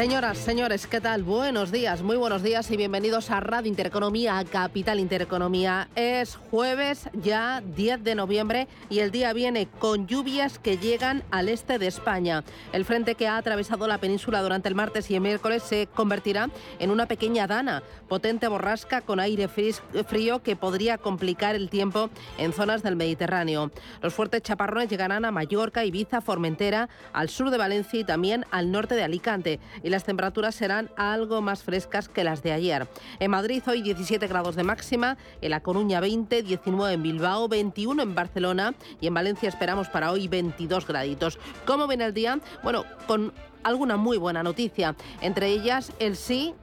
Señoras, señores, ¿qué tal? Buenos días, muy buenos días y bienvenidos a Radio Intereconomía, a Capital Intereconomía. Es jueves ya 10 de noviembre y el día viene con lluvias que llegan al este de España. El frente que ha atravesado la península durante el martes y el miércoles se convertirá en una pequeña dana, potente borrasca con aire frío que podría complicar el tiempo en zonas del Mediterráneo. Los fuertes chaparrones llegarán a Mallorca, Ibiza, Formentera, al sur de Valencia y también al norte de Alicante las temperaturas serán algo más frescas que las de ayer. En Madrid hoy 17 grados de máxima, en La Coruña 20, 19 en Bilbao, 21 en Barcelona y en Valencia esperamos para hoy 22 graditos. ¿Cómo ven el día? Bueno, con alguna muy buena noticia, entre ellas el sí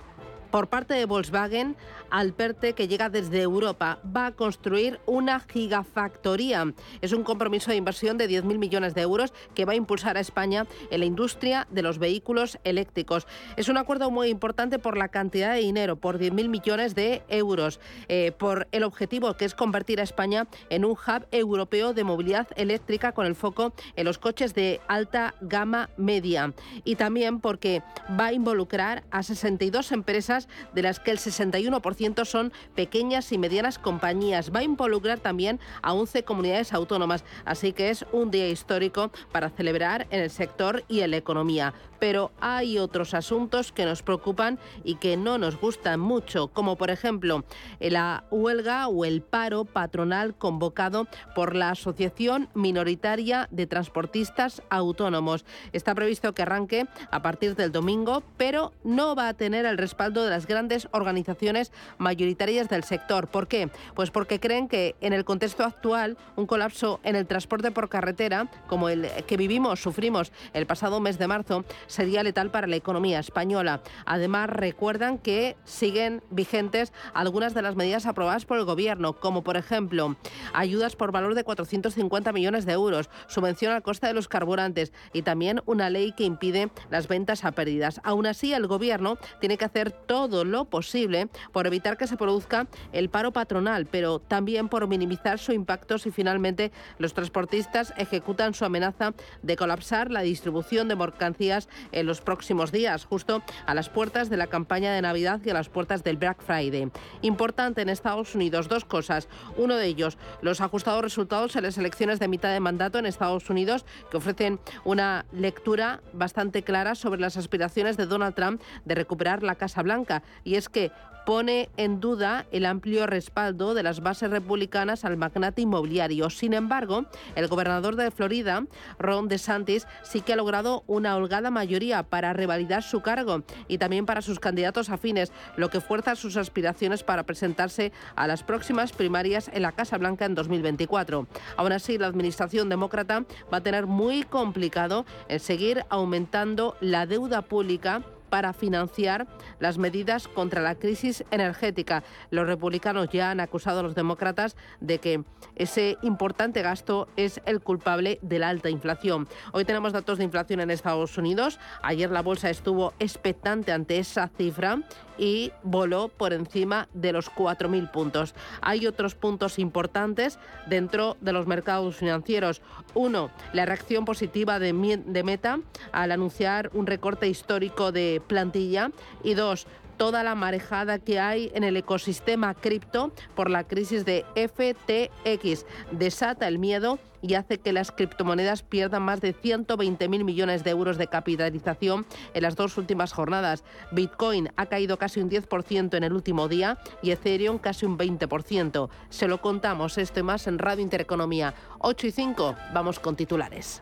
por parte de Volkswagen Alperte, que llega desde Europa, va a construir una gigafactoría. Es un compromiso de inversión de 10.000 millones de euros que va a impulsar a España en la industria de los vehículos eléctricos. Es un acuerdo muy importante por la cantidad de dinero, por 10.000 millones de euros, eh, por el objetivo que es convertir a España en un hub europeo de movilidad eléctrica con el foco en los coches de alta gama media. Y también porque va a involucrar a 62 empresas, de las que el 61% son pequeñas y medianas compañías. Va a involucrar también a 11 comunidades autónomas, así que es un día histórico para celebrar en el sector y en la economía. Pero hay otros asuntos que nos preocupan y que no nos gustan mucho, como por ejemplo la huelga o el paro patronal convocado por la Asociación Minoritaria de Transportistas Autónomos. Está previsto que arranque a partir del domingo, pero no va a tener el respaldo de las grandes organizaciones mayoritarias del sector. ¿Por qué? Pues porque creen que en el contexto actual un colapso en el transporte por carretera, como el que vivimos, sufrimos el pasado mes de marzo, sería letal para la economía española. Además, recuerdan que siguen vigentes algunas de las medidas aprobadas por el Gobierno, como por ejemplo ayudas por valor de 450 millones de euros, subvención al coste de los carburantes y también una ley que impide las ventas a pérdidas. Aún así, el Gobierno tiene que hacer todo lo posible por evitar evitar que se produzca el paro patronal, pero también por minimizar su impacto si finalmente los transportistas ejecutan su amenaza de colapsar la distribución de mercancías en los próximos días, justo a las puertas de la campaña de Navidad y a las puertas del Black Friday. Importante en Estados Unidos, dos cosas. Uno de ellos, los ajustados resultados en las elecciones de mitad de mandato en Estados Unidos, que ofrecen una lectura bastante clara sobre las aspiraciones de Donald Trump de recuperar la Casa Blanca. Y es que pone en duda el amplio respaldo de las bases republicanas al magnate inmobiliario. Sin embargo, el gobernador de Florida, Ron DeSantis, sí que ha logrado una holgada mayoría para revalidar su cargo y también para sus candidatos afines, lo que fuerza sus aspiraciones para presentarse a las próximas primarias en la Casa Blanca en 2024. Aún así, la administración demócrata va a tener muy complicado el seguir aumentando la deuda pública para financiar las medidas contra la crisis energética. Los republicanos ya han acusado a los demócratas de que ese importante gasto es el culpable de la alta inflación. Hoy tenemos datos de inflación en Estados Unidos. Ayer la bolsa estuvo expectante ante esa cifra y voló por encima de los 4.000 puntos. Hay otros puntos importantes dentro de los mercados financieros. Uno, la reacción positiva de, Meta al anunciar un recorte histórico plantilla. Y dos, toda la marejada que hay en el ecosistema cripto por la crisis de FTX. Desata el miedo y hace que las criptomonedas pierdan más de 120.000 millones de euros de capitalización en las dos últimas jornadas. Bitcoin ha caído casi un 10% en el último día y Ethereum casi un 20%. Se lo contamos esto y más en Radio Intereconomía. 8 y 5, vamos con titulares.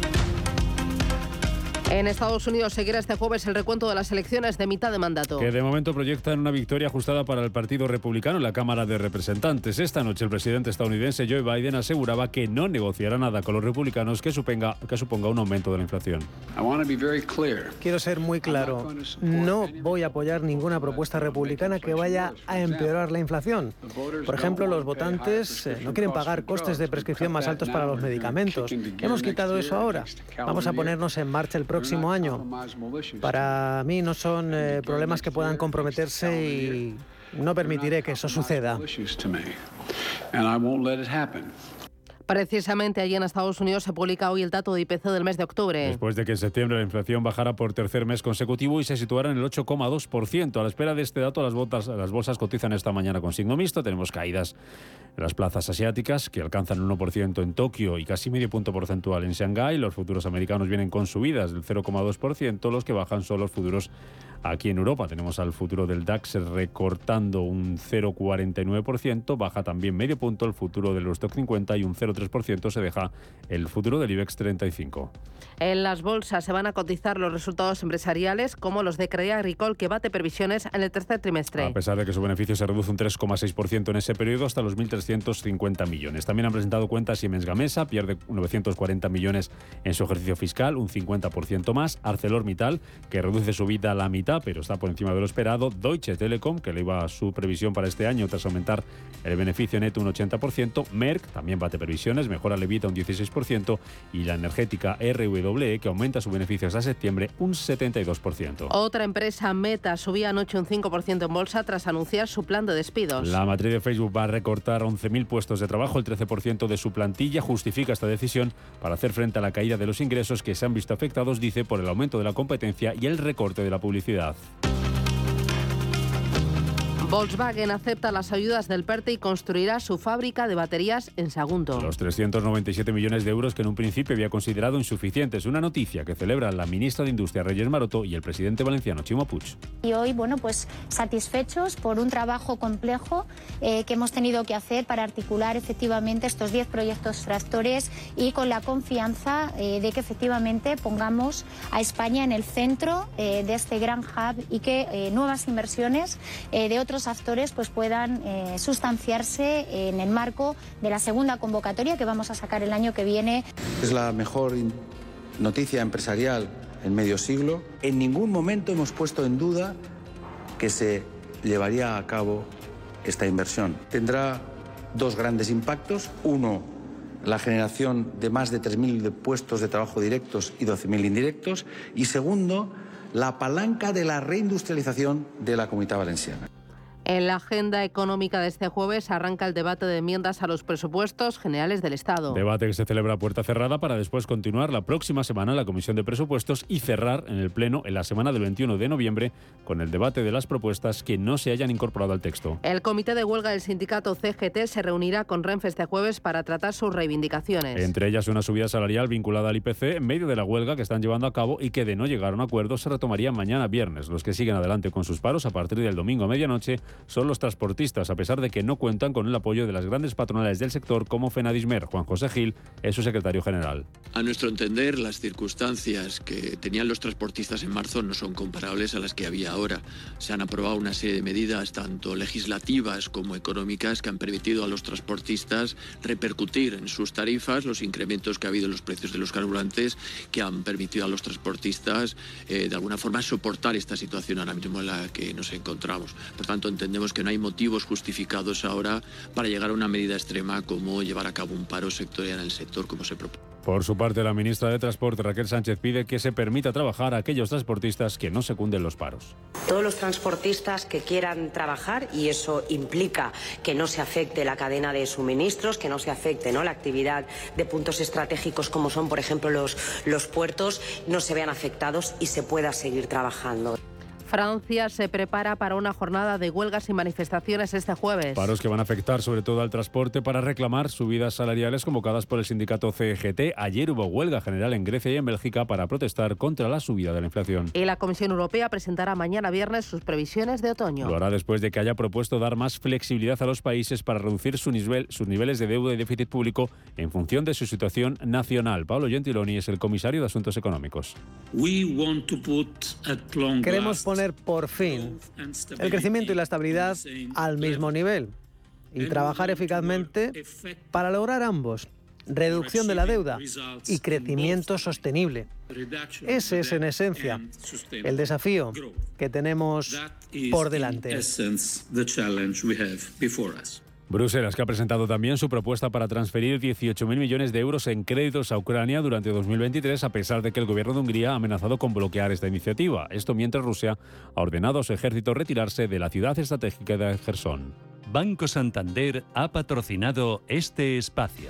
En Estados Unidos seguirá este jueves el recuento de las elecciones de mitad de mandato. Que de momento proyectan una victoria ajustada para el Partido Republicano en la Cámara de Representantes. Esta noche el presidente estadounidense Joe Biden aseguraba que no negociará nada con los republicanos que suponga, que suponga un aumento de la inflación. Quiero ser muy claro. No voy a apoyar ninguna propuesta republicana que vaya a empeorar la inflación. Por ejemplo, los votantes eh, no quieren pagar costes de prescripción más altos para los medicamentos. Hemos quitado eso ahora. Vamos a ponernos en marcha el próximo próximo año. Para mí no son eh, problemas que puedan comprometerse y no permitiré que eso suceda. Precisamente allí en Estados Unidos se publica hoy el dato de IPC del mes de octubre. Después de que en septiembre la inflación bajara por tercer mes consecutivo y se situara en el 8,2%. A la espera de este dato, las, bolsas cotizan esta mañana con signo mixto. Tenemos caídas en las plazas asiáticas que alcanzan un 1% en Tokio y casi medio punto porcentual en Shanghái. Los futuros americanos vienen con subidas del 0,2%. Los que bajan son los futuros aquí en Europa. Tenemos al futuro del DAX recortando un 0,49%. Baja también medio punto el futuro del Eurostock 50 y un 0,3% se deja el futuro del IBEX 35. En las bolsas se van a cotizar los resultados empresariales como los de Crédit Agricole que bate previsiones en el tercer trimestre. A pesar de que su beneficio se reduce un 3,6% en ese periodo hasta los 1.350 millones. También han presentado cuentas Siemens Gamesa, pierde 940 millones en su ejercicio fiscal, un 50% más. ArcelorMittal, que reduce su vida a la mitad, pero está por encima de lo esperado. Deutsche Telekom, que le iba a su previsión para este año tras aumentar el beneficio neto un 80%. Merck también bate previsiones, mejora Levita un 16%. Y la energética RW que aumenta su beneficio hasta septiembre un 72%. Otra empresa, Meta, subía anoche un 5% en bolsa tras anunciar su plan de despidos. La matriz de Facebook va a recortar 11.000 puestos de trabajo, el 13% de su plantilla. Justifica esta decisión para hacer frente a la caída de los ingresos que se han visto afectados, dice, por el aumento de la competencia y el recorte de la publicidad. stuff. Volkswagen acepta las ayudas del PERTE y construirá su fábrica de baterías en Sagunto. Los 397 millones de euros que en un principio había considerado insuficientes. Una noticia que celebran la ministra de Industria Reyes Maroto y el presidente valenciano Chimo Puig. Y hoy, bueno, pues satisfechos por un trabajo complejo eh, que hemos tenido que hacer para articular efectivamente estos 10 proyectos tractores y con la confianza eh, de que efectivamente pongamos a España en el centro eh, de este gran hub y que nuevas inversiones de otros actores pues puedan eh, sustanciarse en el marco de la segunda convocatoria que vamos a sacar el año que viene. Es la mejor noticia empresarial en medio siglo. En ningún momento hemos puesto en duda que se llevaría a cabo esta inversión. Tendrá dos grandes impactos. Uno, la generación de más de 3.000 puestos de trabajo directos y 12.000 indirectos. Y segundo, la palanca de la reindustrialización de la comunidad valenciana. En la agenda económica de este jueves arranca el debate de enmiendas a los presupuestos generales del Estado. Debate que se celebra a puerta cerrada para después continuar la próxima semana en la Comisión de Presupuestos y cerrar en el Pleno en la semana del 21 de noviembre con el debate de las propuestas que no se hayan incorporado al texto. El comité de huelga del sindicato CGT se reunirá con Renfe este jueves para tratar sus reivindicaciones. Entre ellas una subida salarial vinculada al IPC en medio de la huelga que están llevando a cabo y que de no llegar a un acuerdo se retomaría mañana viernes. Los que siguen adelante con sus paros a partir del domingo a medianoche son los transportistas, a pesar de que no cuentan con el apoyo de las grandes patronales del sector como Fenadismer. Juan José Gil es su secretario general. A nuestro entender, las circunstancias que tenían los transportistas en marzo no son comparables a las que había ahora. Se han aprobado una serie de medidas, tanto legislativas como económicas, que han permitido a los transportistas repercutir en sus tarifas los incrementos que ha habido en los precios de los carburantes, que han permitido a los transportistas, eh, de alguna forma, soportar esta situación ahora mismo en la que nos encontramos. Por tanto, entendemos que no hay motivos justificados ahora para llegar a una medida extrema como llevar a cabo un paro sectorial en el sector como se propone. Por su parte, la ministra de Transporte, Raquel Sánchez, pide que se permita trabajar a aquellos transportistas que no secunden los paros. Todos los transportistas que quieran trabajar, y eso implica que no se afecte la cadena de suministros, que no se afecte ¿no? la actividad de puntos estratégicos como son, por ejemplo, los, los puertos, no se vean afectados y se pueda seguir trabajando. Francia se prepara para una jornada de huelgas y manifestaciones este jueves. Paros que van a afectar sobre todo al transporte para reclamar subidas salariales convocadas por el sindicato CGT. Ayer hubo huelga general en Grecia y en Bélgica para protestar contra la subida de la inflación. Y la Comisión Europea presentará mañana viernes sus previsiones de otoño. Lo hará después de que haya propuesto dar más flexibilidad a los países para reducir su nivel, sus niveles de deuda y déficit público en función de su situación nacional. Pablo Gentiloni es el comisario de Asuntos Económicos. Queremos poner por fin el crecimiento y la estabilidad al mismo nivel y trabajar eficazmente para lograr ambos, reducción de la deuda y crecimiento sostenible. Ese es en esencia el desafío que tenemos por delante. Bruselas, que ha presentado también su propuesta para transferir 18.000 millones de euros en créditos a Ucrania durante 2023, a pesar de que el gobierno de Hungría ha amenazado con bloquear esta iniciativa. Esto mientras Rusia ha ordenado a su ejército retirarse de la ciudad estratégica de Gerson. Banco Santander ha patrocinado este espacio.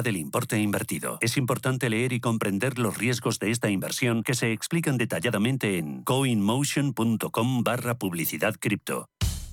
del importe invertido. Es importante leer y comprender los riesgos de esta inversión que se explican detalladamente en coinmotion.com barra publicidad cripto.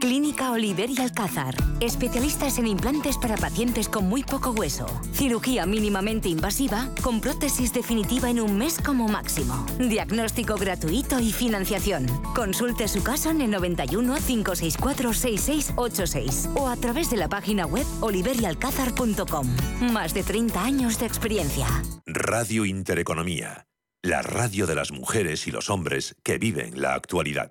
Clínica Oliver y Alcázar. Especialistas en implantes para pacientes con muy poco hueso. Cirugía mínimamente invasiva con prótesis definitiva en un mes como máximo. Diagnóstico gratuito y financiación. Consulte su caso en el 91 564 6686 o a través de la página web oliverialcázar.com. Más de 30 años de experiencia. Radio Intereconomía. La radio de las mujeres y los hombres que viven la actualidad.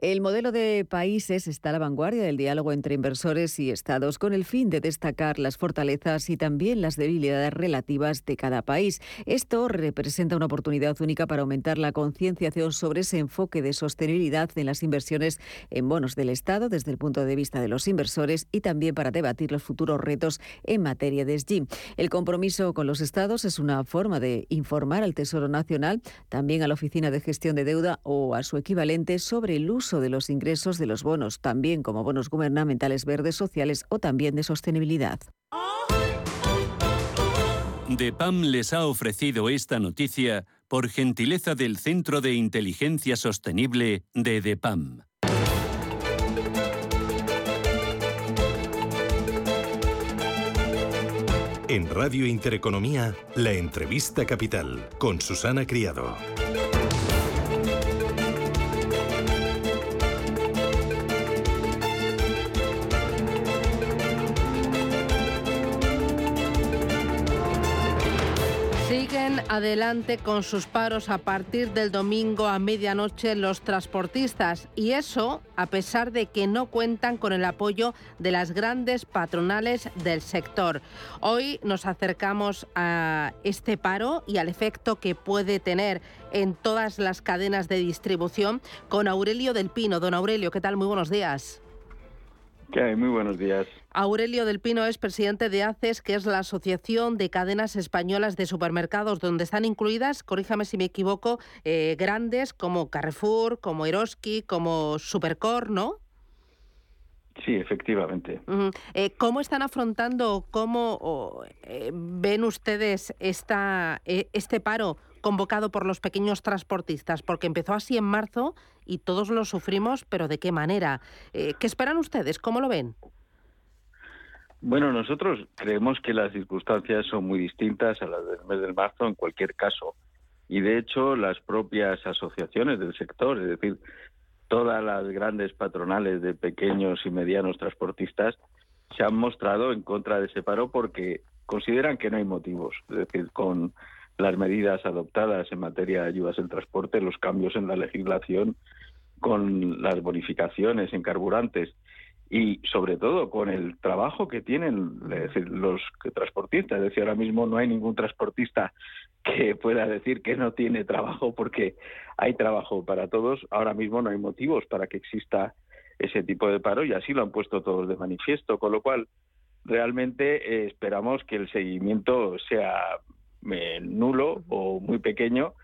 El modelo de países está a la vanguardia del diálogo entre inversores y estados con el fin de destacar las fortalezas y también las debilidades relativas de cada país. Esto representa una oportunidad única para aumentar la concienciación sobre ese enfoque de sostenibilidad en las inversiones en bonos del Estado desde el punto de vista de los inversores y también para debatir los futuros retos en materia de SG. El compromiso con los estados es una forma de informar al Tesoro Nacional, también a la Oficina de Gestión de Deuda o a su equivalente sobre el uso de los ingresos de los bonos, también como bonos gubernamentales verdes sociales o también de sostenibilidad. DEPAM les ha ofrecido esta noticia por gentileza del Centro de Inteligencia Sostenible de DEPAM. En Radio Intereconomía, la entrevista capital con Susana Criado. Adelante con sus paros a partir del domingo a medianoche los transportistas y eso a pesar de que no cuentan con el apoyo de las grandes patronales del sector. Hoy nos acercamos a este paro y al efecto que puede tener en todas las cadenas de distribución con Aurelio del Pino. Don Aurelio, ¿qué tal? Muy buenos días. ¿Qué hay? Muy buenos días. Aurelio del Pino es presidente de ACES, que es la Asociación de Cadenas Españolas de Supermercados, donde están incluidas, corríjame si me equivoco, eh, grandes como Carrefour, como Eroski, como Supercor, ¿no? Sí, efectivamente. Eh, ¿Cómo están afrontando, cómo eh, ven ustedes esta, este paro convocado por los pequeños transportistas? Porque empezó así en marzo y todos lo sufrimos, pero ¿de qué manera? ¿Qué esperan ustedes? ¿Cómo lo ven? Bueno, nosotros creemos que las circunstancias son muy distintas a las del mes de marzo en cualquier caso. Y de hecho, las propias asociaciones del sector, es decir, todas las grandes patronales de pequeños y medianos transportistas, se han mostrado en contra de ese paro porque consideran que no hay motivos. Es decir, con las medidas adoptadas en materia de ayudas en transporte, los cambios en la legislación, con las bonificaciones en carburantes y sobre todo con el trabajo que tienen los transportistas. Es decir, ahora mismo no hay ningún transportista que pueda decir que no tiene trabajo porque hay trabajo para todos. Ahora mismo no hay motivos para que exista ese tipo de paro y así lo han puesto todos de manifiesto, con lo cual realmente eh, esperamos que el seguimiento sea eh, nulo o muy pequeño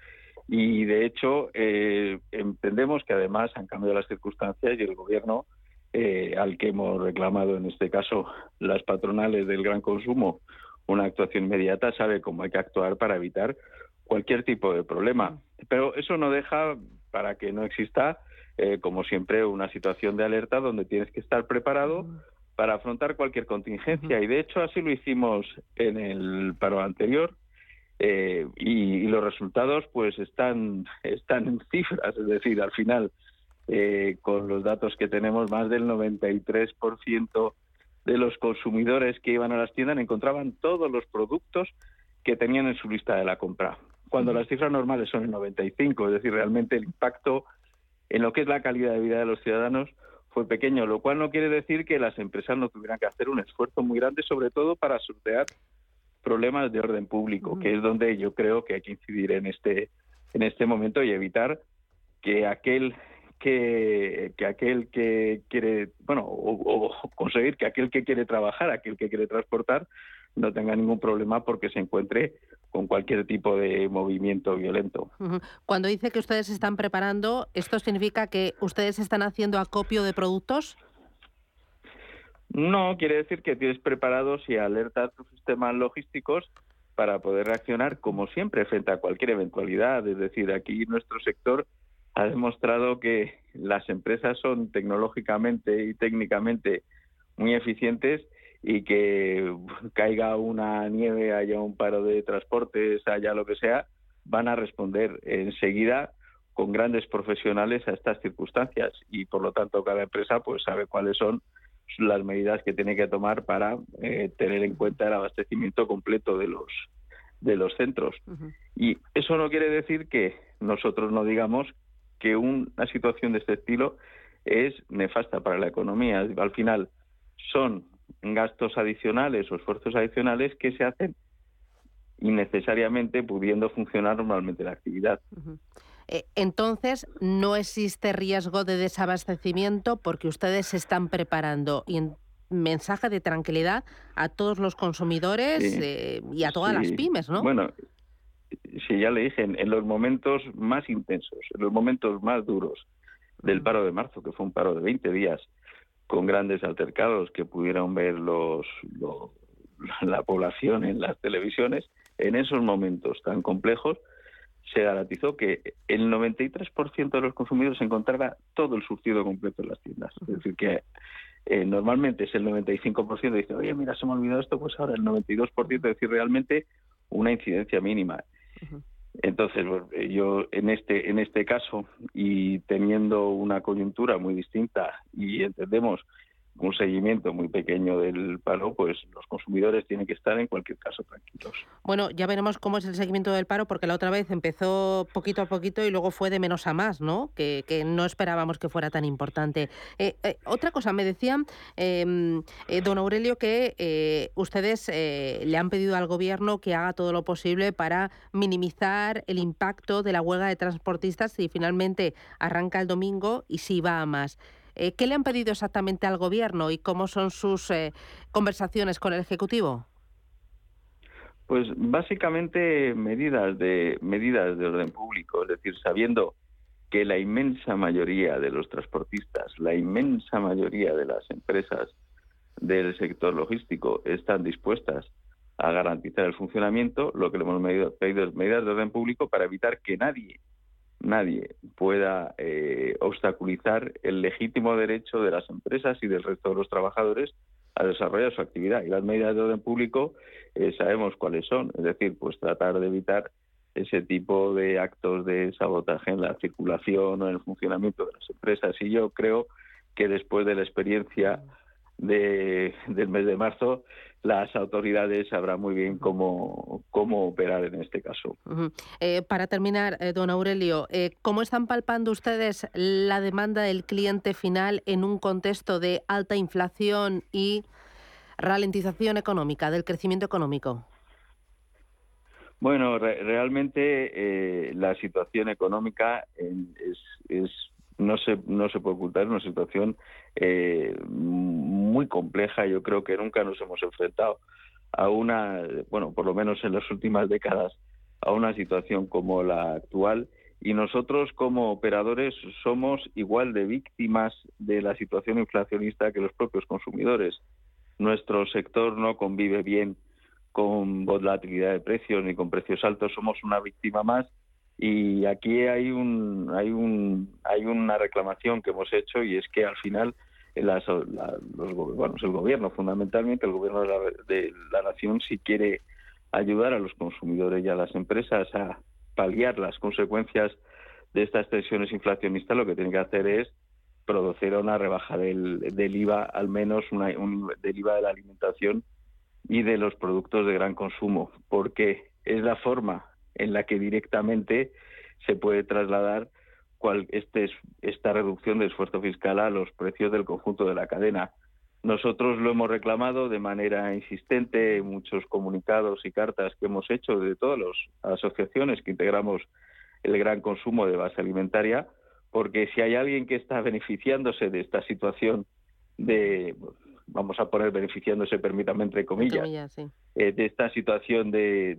y de hecho eh, entendemos que además han cambiado las circunstancias y el gobierno eh, al que hemos reclamado en este caso las patronales del gran consumo una actuación inmediata, sabe cómo hay que actuar para evitar cualquier tipo de problema. Pero eso no deja para que no exista, eh, como siempre, una situación de alerta donde tienes que estar preparado para afrontar cualquier contingencia. Y de hecho así lo hicimos en el paro anterior. Eh, y, y, los resultados pues están están en cifras, es decir, al final eh, con los datos que tenemos, más del 93% de los consumidores que iban a las tiendas encontraban todos los productos que tenían en su lista de la compra, cuando las cifras normales son el 95, es decir, realmente el impacto en lo que es la calidad de vida de los ciudadanos fue pequeño, lo cual no quiere decir que las empresas no tuvieran que hacer un esfuerzo muy grande, sobre todo para sortear problemas de orden público, que es donde yo creo que hay que incidir en este en este momento y evitar que aquel que, aquel que quiere, bueno, o, conseguir que aquel que quiere trabajar, aquel que quiere transportar, no tenga ningún problema porque se encuentre con cualquier tipo de movimiento violento. Cuando dice que ustedes están preparando, ¿esto significa que ustedes están haciendo acopio de productos? No, quiere decir que tienes preparados y alertas tus sistemas logísticos para poder reaccionar como siempre frente a cualquier eventualidad. Es decir, aquí nuestro sector ha demostrado que las empresas son tecnológicamente y técnicamente muy eficientes y que caiga una nieve, haya un paro de transportes, haya lo que sea, van a responder enseguida con grandes profesionales a estas circunstancias y por lo tanto cada empresa pues sabe cuáles son las medidas que tiene que tomar para eh, tener en cuenta el abastecimiento completo de los de los centros y eso no quiere decir que nosotros no digamos que una situación de este estilo es nefasta para la economía. Al final son gastos adicionales o esfuerzos adicionales que se hacen innecesariamente pudiendo funcionar normalmente la actividad. Eh, entonces, no existe riesgo de desabastecimiento porque ustedes se están preparando. Y en mensaje de tranquilidad a todos los consumidores eh, y a todas las pymes, ¿no? Bueno, sí, ya le dije, en, los momentos más intensos, en los momentos más duros del paro de marzo, que fue un paro de 20 días, con grandes altercados que pudieron ver los, la población en las televisiones, en esos momentos tan complejos, se garantizó que el 93% de los consumidores encontrara todo el surtido completo en las tiendas. Es decir, que eh, normalmente es el 95% dice, oye, mira, se me ha olvidado esto, pues ahora el 92% es decir, realmente una incidencia mínima. Entonces, yo en este en este caso y teniendo una coyuntura muy distinta y entendemos un seguimiento muy pequeño del paro, pues los consumidores tienen que estar en cualquier caso tranquilos. Bueno, ya veremos cómo es el seguimiento del paro, porque la otra vez empezó poquito a poquito y luego fue de menos a más, ¿no? Que, no esperábamos que fuera tan importante. Eh, eh, otra cosa, me decían, em, eh, don Aurelio, que ustedes le han pedido al gobierno que haga todo lo posible para minimizar el impacto de la huelga de transportistas si finalmente arranca el domingo y si va a más. Eh, ¿Qué le han pedido exactamente al Gobierno y cómo son sus eh, conversaciones con el Ejecutivo? Pues básicamente medidas de medidas de orden público, es decir, sabiendo que la inmensa mayoría de los transportistas, la inmensa mayoría de las empresas del sector logístico están dispuestas a garantizar el funcionamiento, lo que le hemos pedido es medidas de orden público para evitar que nadie nadie pueda eh, obstaculizar el legítimo derecho de las empresas y del resto de los trabajadores a desarrollar su actividad. Y las medidas de orden público eh, sabemos cuáles son, es decir, pues tratar de evitar ese tipo de actos de sabotaje en la circulación o en el funcionamiento de las empresas. Y yo creo que después de la experiencia de, del mes de marzo, las autoridades sabrán muy bien cómo, cómo operar en este caso. Eh, para terminar, eh, don Aurelio, eh, ¿cómo están palpando ustedes la demanda del cliente final en un contexto de alta inflación y ralentización económica, del crecimiento económico? Bueno, realmente la situación económica es, es no se, no se puede ocultar, una situación eh, muy compleja. Yo creo que nunca nos hemos enfrentado a una, bueno, por lo menos en las últimas décadas, a una situación como la actual. Y nosotros como operadores somos igual de víctimas de la situación inflacionista que los propios consumidores. Nuestro sector no convive bien con volatilidad de precios ni con precios altos, somos una víctima más y aquí hay un hay un hay una reclamación que hemos hecho y es que al final las, los, bueno, el gobierno fundamentalmente el gobierno de la, de la nación si quiere ayudar a los consumidores y a las empresas a paliar las consecuencias de estas tensiones inflacionistas lo que tiene que hacer es producir una rebaja del, del IVA al menos una, un, del IVA de la alimentación y de los productos de gran consumo porque es la forma en la que directamente se puede trasladar cual, este, esta reducción del esfuerzo fiscal a los precios del conjunto de la cadena. Nosotros lo hemos reclamado de manera insistente en muchos comunicados y cartas que hemos hecho de todas las asociaciones que integramos el gran consumo de base alimentaria, porque si hay alguien que está beneficiándose de esta situación de, vamos a poner beneficiándose, permítame entre comillas, eh, de esta situación de,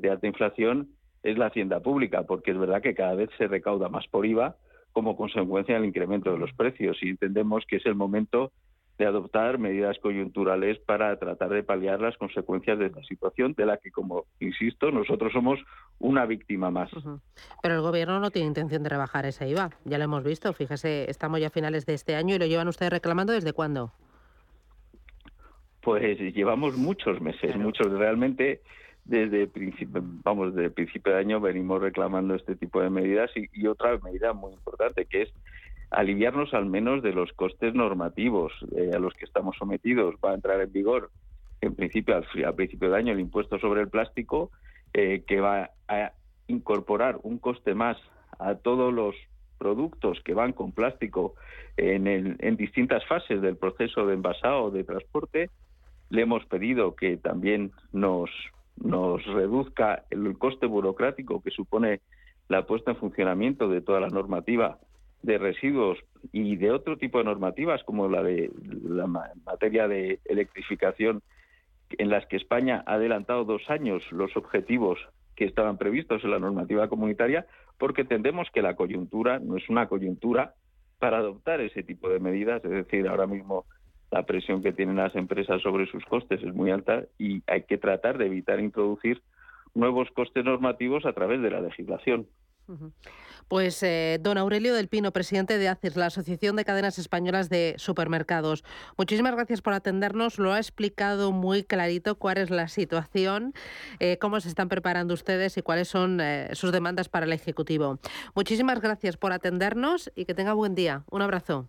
de, alta inflación es la hacienda pública, porque es verdad que cada vez se recauda más por IVA como consecuencia del incremento de los precios y entendemos que es el momento de adoptar medidas coyunturales para tratar de paliar las consecuencias de esta situación, de la que, como insisto, nosotros somos una víctima más. Pero el Gobierno no tiene intención de rebajar ese IVA, ya lo hemos visto, fíjese, estamos ya a finales de este año y lo llevan ustedes reclamando desde cuándo. Pues llevamos muchos meses, muchos realmente desde principio, vamos, desde el principio de año venimos reclamando este tipo de medidas y, otra medida muy importante que es aliviarnos al menos de los costes normativos eh, a los que estamos sometidos. Va a entrar en vigor en principio al, principio de año el impuesto sobre el plástico eh, que va a incorporar un coste más a todos los productos que van con plástico en, en distintas fases del proceso de envasado de transporte le hemos pedido que también nos, nos reduzca el coste burocrático que supone la puesta en funcionamiento de toda la normativa de residuos y de otro tipo de normativas como la de la materia de electrificación en las que España ha adelantado dos años los objetivos que estaban previstos en la normativa comunitaria porque entendemos que la coyuntura no es una coyuntura para adoptar ese tipo de medidas, es decir, ahora mismo la presión que tienen las empresas sobre sus costes es muy alta y hay que tratar de evitar introducir nuevos costes normativos a través de la legislación. Pues eh, don Aurelio del Pino, presidente de ACES, la Asociación de Cadenas Españolas de Supermercados. Muchísimas gracias por atendernos. Lo ha explicado muy clarito cuál es la situación, eh, cómo se están preparando ustedes y cuáles son eh, sus demandas para el Ejecutivo. Muchísimas gracias por atendernos y que tenga buen día. Un abrazo.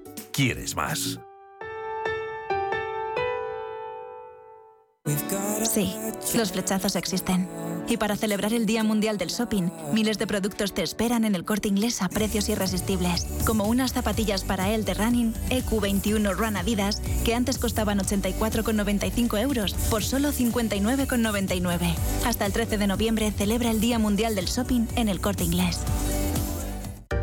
¿Quieres más? Sí, los flechazos existen. Y para celebrar el Día Mundial del Shopping, miles de productos te esperan en el corte inglés a precios irresistibles. Como unas zapatillas para él de running EQ21 Run Adidas, que antes costaban 84,95 euros, por solo 59,99. Hasta el 13 de noviembre celebra el Día Mundial del Shopping en el corte inglés.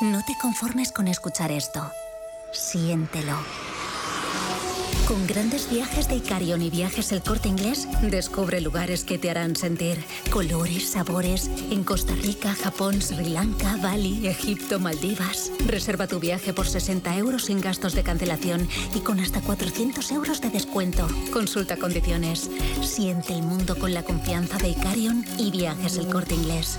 No te conformes con escuchar esto. Siéntelo. Con grandes viajes de Icarion y viajes El Corte Inglés, descubre lugares que te harán sentir colores, sabores en Costa Rica, Japón, Sri Lanka, Bali, Egipto, Maldivas. Reserva tu viaje por 60 euros sin gastos de cancelación y con hasta 400 euros de descuento. Consulta condiciones. Siente el mundo con la confianza de Icarion y viajes El Corte Inglés.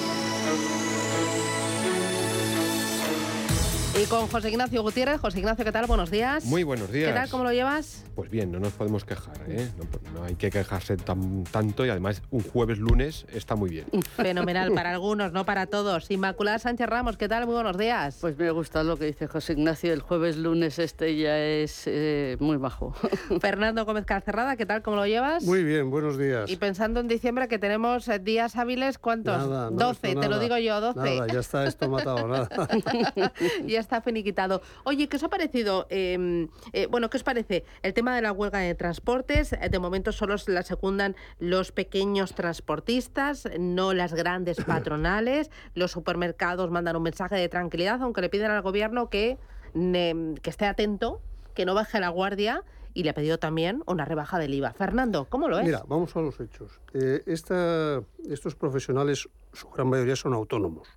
Y con José Ignacio Gutiérrez. José Ignacio, ¿qué tal? Buenos días. Muy buenos días. ¿Qué tal? ¿Cómo lo llevas? Pues bien, no nos podemos quejar, ¿eh? no, no hay que quejarse tan, tanto y además un jueves lunes está muy bien. Fenomenal para algunos, no para todos. Inmaculada Sánchez Ramos, ¿qué tal? Muy buenos días. Pues me gusta lo que dice José Ignacio, el jueves lunes este ya es eh, muy bajo. Fernando Gómez Carcerrada, ¿qué tal? ¿Cómo lo llevas? Muy bien, buenos días. Y pensando en diciembre que tenemos eh, días hábiles, ¿cuántos? Nada, no, 12, esto te lo digo yo, 12. Nada, ya está esto matado, nada. está finiquitado. Oye, ¿qué os ha parecido? eh, eh, bueno, ¿qué os parece? El tema de la huelga de transportes, eh, de momento solo se la secundan los pequeños transportistas, no las grandes patronales. Los supermercados mandan un mensaje de tranquilidad, aunque le piden al gobierno que, ne- que esté atento, que no baje la guardia. Y le ha pedido también una rebaja del IVA. Fernando, ¿cómo lo es? Mira, vamos a los hechos. Eh, esta- estos profesionales, su gran mayoría son autónomos,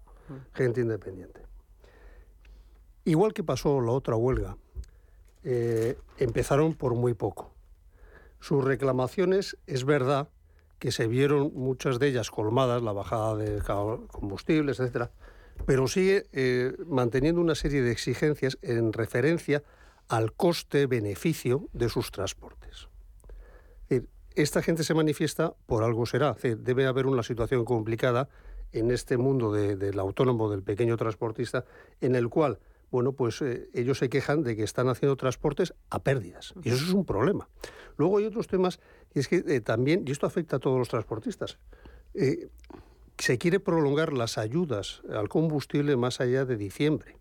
gente independiente. Igual que pasó la otra huelga, eh, empezaron por muy poco. Sus reclamaciones, es verdad que se vieron muchas de ellas colmadas, la bajada de combustibles, etcétera, pero sigue eh, manteniendo una serie de exigencias en referencia al coste-beneficio de sus transportes. Esta gente se manifiesta por algo será. Debe haber una situación complicada en este mundo de- del autónomo, del pequeño transportista, en el cual, bueno, pues eh, ellos se quejan de que están haciendo transportes a pérdidas. Y eso es un problema. Luego hay otros temas, y es que eh, también, y esto afecta a todos los transportistas, eh, se quiere prolongar las ayudas al combustible más allá de diciembre.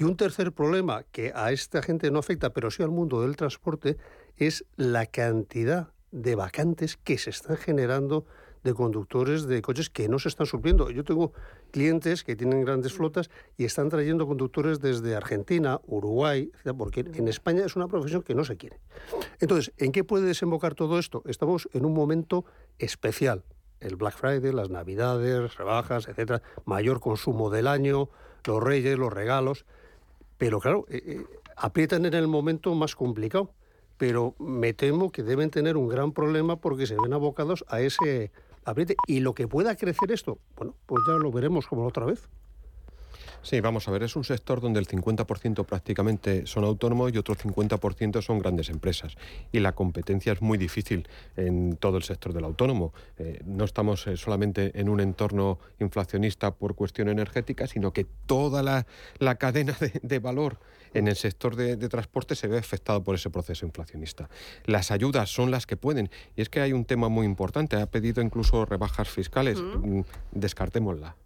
Y un tercer problema que a esta gente no afecta, pero sí al mundo del transporte, es la cantidad de vacantes que se están generando de conductores de coches que no se están supliendo. Yo tengo clientes que tienen grandes flotas y están trayendo conductores desde Argentina, Uruguay, porque en España es una profesión que no se quiere. Entonces, ¿en qué puede desembocar todo esto? Estamos en un momento especial. El Black Friday, las Navidades, rebajas, etcétera, mayor consumo del año, los reyes, los regalos. Pero claro, eh, eh, aprietan en el momento más complicado. Pero me temo que deben tener un gran problema porque se ven abocados a ese Y lo que pueda crecer esto, bueno, pues ya lo veremos como la otra vez. Sí, vamos a ver, es un sector donde el 50% prácticamente son autónomos y otro 50% son grandes empresas. Y la competencia es muy difícil en todo el sector del autónomo. Eh, no estamos eh, solamente en un entorno inflacionista por cuestión energética, sino que toda la, cadena de, valor en el sector de, transporte se ve afectado por ese proceso inflacionista. Las ayudas son las que pueden. Y es que hay un tema muy importante. Ha pedido incluso rebajas fiscales. Mm, descartémosla.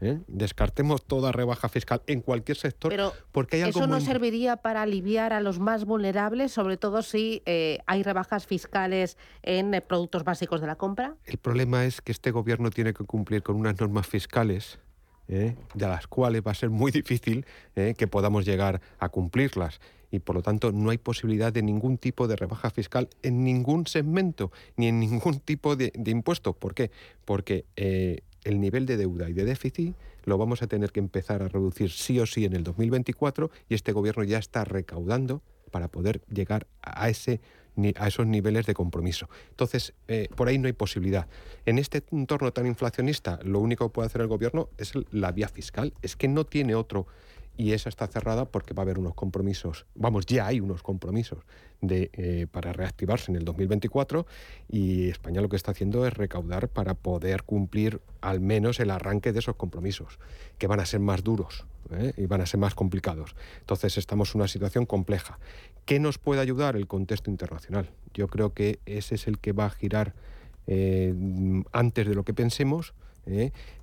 ¿eh? Descartemos toda rebaja fiscal en cualquier sector. Pero porque hay ¿eso no serviría para aliviar a los más vulnerables, sobre todo si eh, hay rebajas fiscales en eh, productos básicos de la compra? El problema es que este gobierno tiene que cumplir con unas normas fiscales de las cuales va a ser muy difícil que podamos llegar a cumplirlas y por lo tanto no hay posibilidad de ningún tipo de rebaja fiscal en ningún segmento ni en ningún tipo de, impuesto. ¿Por qué? Porque el nivel de deuda y de déficit lo vamos a tener que empezar a reducir sí o sí en el 2024 y este gobierno ya está recaudando para poder llegar a, ese, a esos niveles de compromiso. Entonces, eh, por ahí no hay posibilidad. En este entorno tan inflacionista, lo único que puede hacer el gobierno es la vía fiscal. Es que no tiene otro y esa está cerrada porque va a haber unos compromisos, vamos, ya hay unos compromisos de, eh, para reactivarse en el 2024 y España lo que está haciendo es recaudar para poder cumplir al menos el arranque de esos compromisos, que van a ser más duros ¿eh? y van a ser más complicados. Entonces estamos en una situación compleja. ¿Qué nos puede ayudar el contexto internacional? Yo creo que ese es el que va a girar eh, antes de lo que pensemos.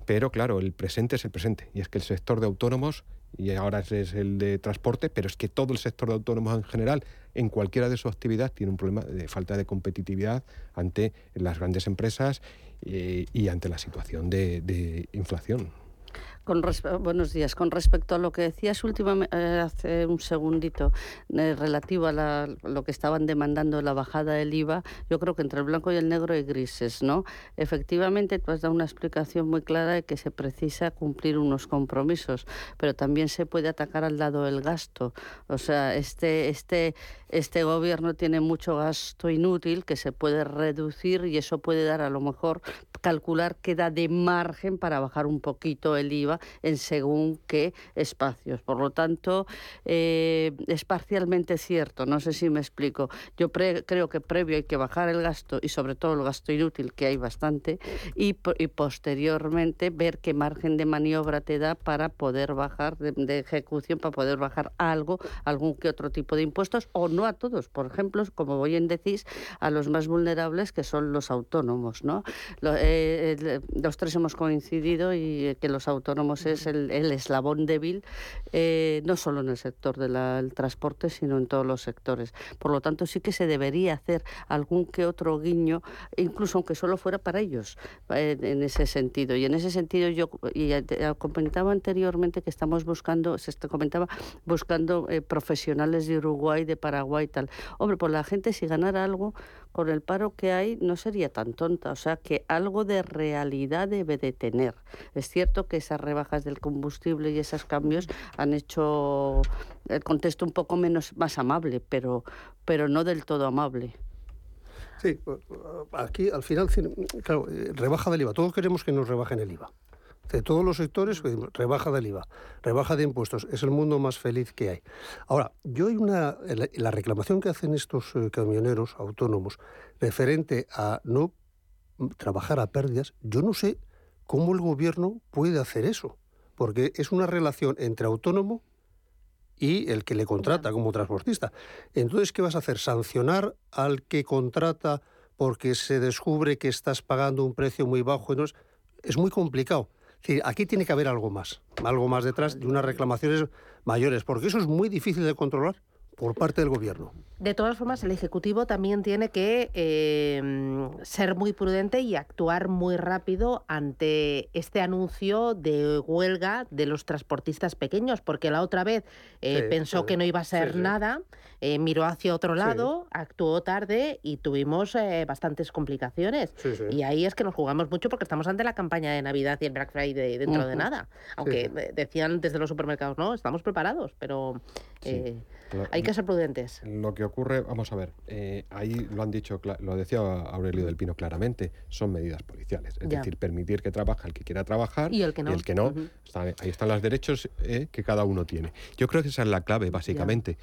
pero claro, el presente es el presente y es que el sector de autónomos y ahora es el de transporte, pero es que todo el sector de autónomos en general, en cualquiera de sus actividades, tiene un problema de falta de competitividad ante las grandes empresas eh, y ante la situación de inflación buenos días. Con respecto a lo que decías últimamente, eh, hace un segundito, eh, relativo a lo que estaban demandando la bajada del IVA, yo creo que entre el blanco y el negro hay grises, ¿no? Efectivamente, tú has dado una explicación muy clara de que se precisa cumplir unos compromisos, pero también se puede atacar al lado del gasto. O sea, este, este, este gobierno tiene mucho gasto inútil que se puede reducir y eso puede dar a lo mejor calcular qué da de margen para bajar un poquito el IVA en según qué espacios. Por lo tanto, eh, es parcialmente cierto, no sé si me explico. Yo creo que previo hay que bajar el gasto y sobre todo el gasto inútil, que hay bastante, y, posteriormente ver qué margen de maniobra te da para poder bajar de, ejecución, para poder bajar algo, algún que otro tipo de impuestos, o no a todos. Por ejemplo, como voy en decís, a los más vulnerables que son los autónomos. ¿no? Los tres hemos coincidido y que los autónomos es el, eslabón débil, eh, no solo en el sector del transporte, sino en todos los sectores. Por lo tanto, sí que se debería hacer algún que otro guiño, incluso aunque solo fuera para ellos, eh, en ese sentido. Y en ese sentido, yo y comentaba anteriormente que estamos buscando, se comentaba, buscando profesionales de Uruguay, de Paraguay y tal. Hombre, pues la gente si ganara algo con el paro que hay no sería tan tonta, o sea que algo de realidad debe de tener. Es cierto que esas rebajas del combustible y esos cambios han hecho el contexto un poco menos más amable, pero, pero no del todo amable. Sí, aquí al final, claro, eh, rebaja del IVA. Todos queremos que nos rebajen el IVA de todos los sectores, rebaja del IVA, rebaja de impuestos, es el mundo más feliz que hay. Ahora, yo hay una, la, reclamación que hacen estos eh, camioneros autónomos referente a no trabajar a pérdidas, yo no sé cómo el gobierno puede hacer eso, porque es una relación entre autónomo y el que le contrata como transportista. Entonces, ¿qué vas a hacer? ¿Sancionar al que contrata porque se descubre que estás pagando un precio muy bajo? es muy complicado aquí tiene que haber algo más, algo más detrás de unas reclamaciones mayores, porque eso es muy difícil de controlar, por parte del gobierno. De todas formas, el Ejecutivo también tiene que eh, ser muy prudente y actuar muy rápido ante este anuncio de huelga de los transportistas pequeños, porque la otra vez eh, pensó que no iba a ser nada, eh, miró hacia otro lado, actuó tarde y tuvimos bastantes complicaciones. Y ahí es que nos jugamos mucho porque estamos ante la campaña de Navidad y el Black Friday dentro de nada. Aunque decían desde los supermercados, no, estamos preparados, pero hay que ser prudentes. Lo que ocurre, vamos a ver, eh, ahí lo han dicho, lo decía Aurelio del Pino claramente, son medidas policiales. Es decir, permitir que trabaje el que quiera trabajar y el que no. el que no ahí están los derechos eh, que cada uno tiene. Yo creo que esa es la clave, básicamente.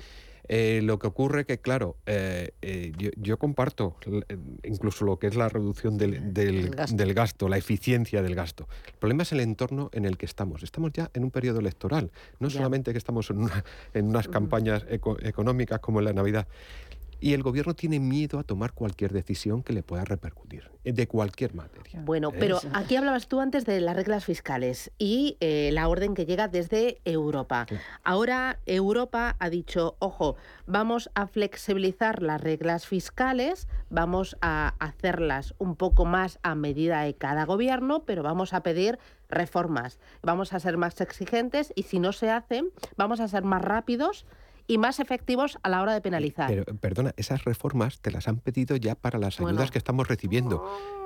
Eh, lo que ocurre que, claro, eh, eh, yo, comparto incluso lo que es la reducción del, del, gasto. la eficiencia del gasto. El problema es el entorno en el que estamos. Estamos ya en un periodo electoral. No solamente que estamos en, en unas campañas económicas como en la Navidad. Y el gobierno tiene miedo a tomar cualquier decisión que le pueda repercutir, eh, de cualquier materia. Bueno, ¿eh? pero aquí hablabas tú antes de las reglas fiscales y eh, la orden que llega desde Europa. Ahora Europa ha dicho, ojo, vamos a flexibilizar las reglas fiscales, vamos a hacerlas un poco más a medida de cada gobierno, pero vamos a pedir reformas, vamos a ser más exigentes y si no se hacen, vamos a ser más rápidos y más efectivos a la hora de penalizar. Pero, perdona, esas reformas te las han pedido ya para las ayudas que estamos recibiendo,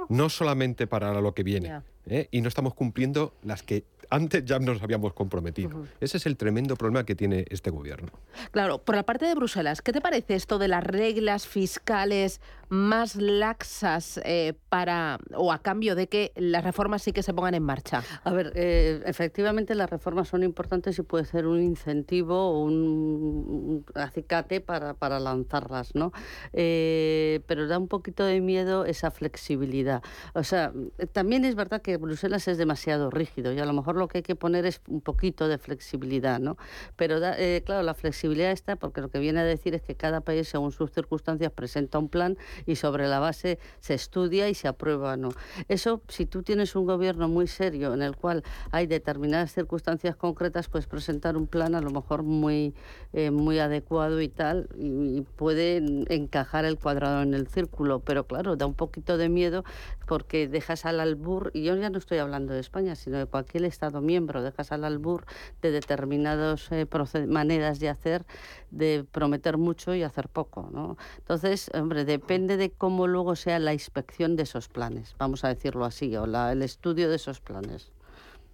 no solamente para lo que viene. ¿eh? Y no estamos cumpliendo las que antes ya nos habíamos comprometido. Ese es el tremendo problema que tiene este gobierno. Claro, por la parte de Bruselas, ¿qué te parece esto de las reglas fiscales más laxas eh, para o a cambio de que las reformas sí que se pongan en marcha? A ver, eh, efectivamente las reformas son importantes y puede ser un incentivo o un, acicate para, para, lanzarlas, ¿no? Eh, pero da un poquito de miedo esa flexibilidad. O sea, también es verdad que Bruselas es demasiado rígido y a lo mejor lo que hay que poner es un poquito de flexibilidad, ¿no? Pero eh, claro, la flexibilidad está porque lo que viene a decir es que cada país, según sus circunstancias, presenta un plan y sobre la base se estudia y se aprueba, ¿no? Eso, si tú tienes un gobierno muy serio en el cual hay determinadas circunstancias concretas, puedes presentar un plan a lo mejor muy, eh, muy adecuado y tal, y, puede encajar el cuadrado en el círculo, pero claro, da un poquito de miedo porque dejas al albur, y yo ya no estoy hablando de España, sino de cualquier estado miembro, dejas al albur de determinadas eh, maneras de hacer, de prometer mucho y hacer poco. ¿no? Entonces, hombre, depende de cómo luego sea la inspección de esos planes, vamos a decirlo así, o la, el estudio de esos planes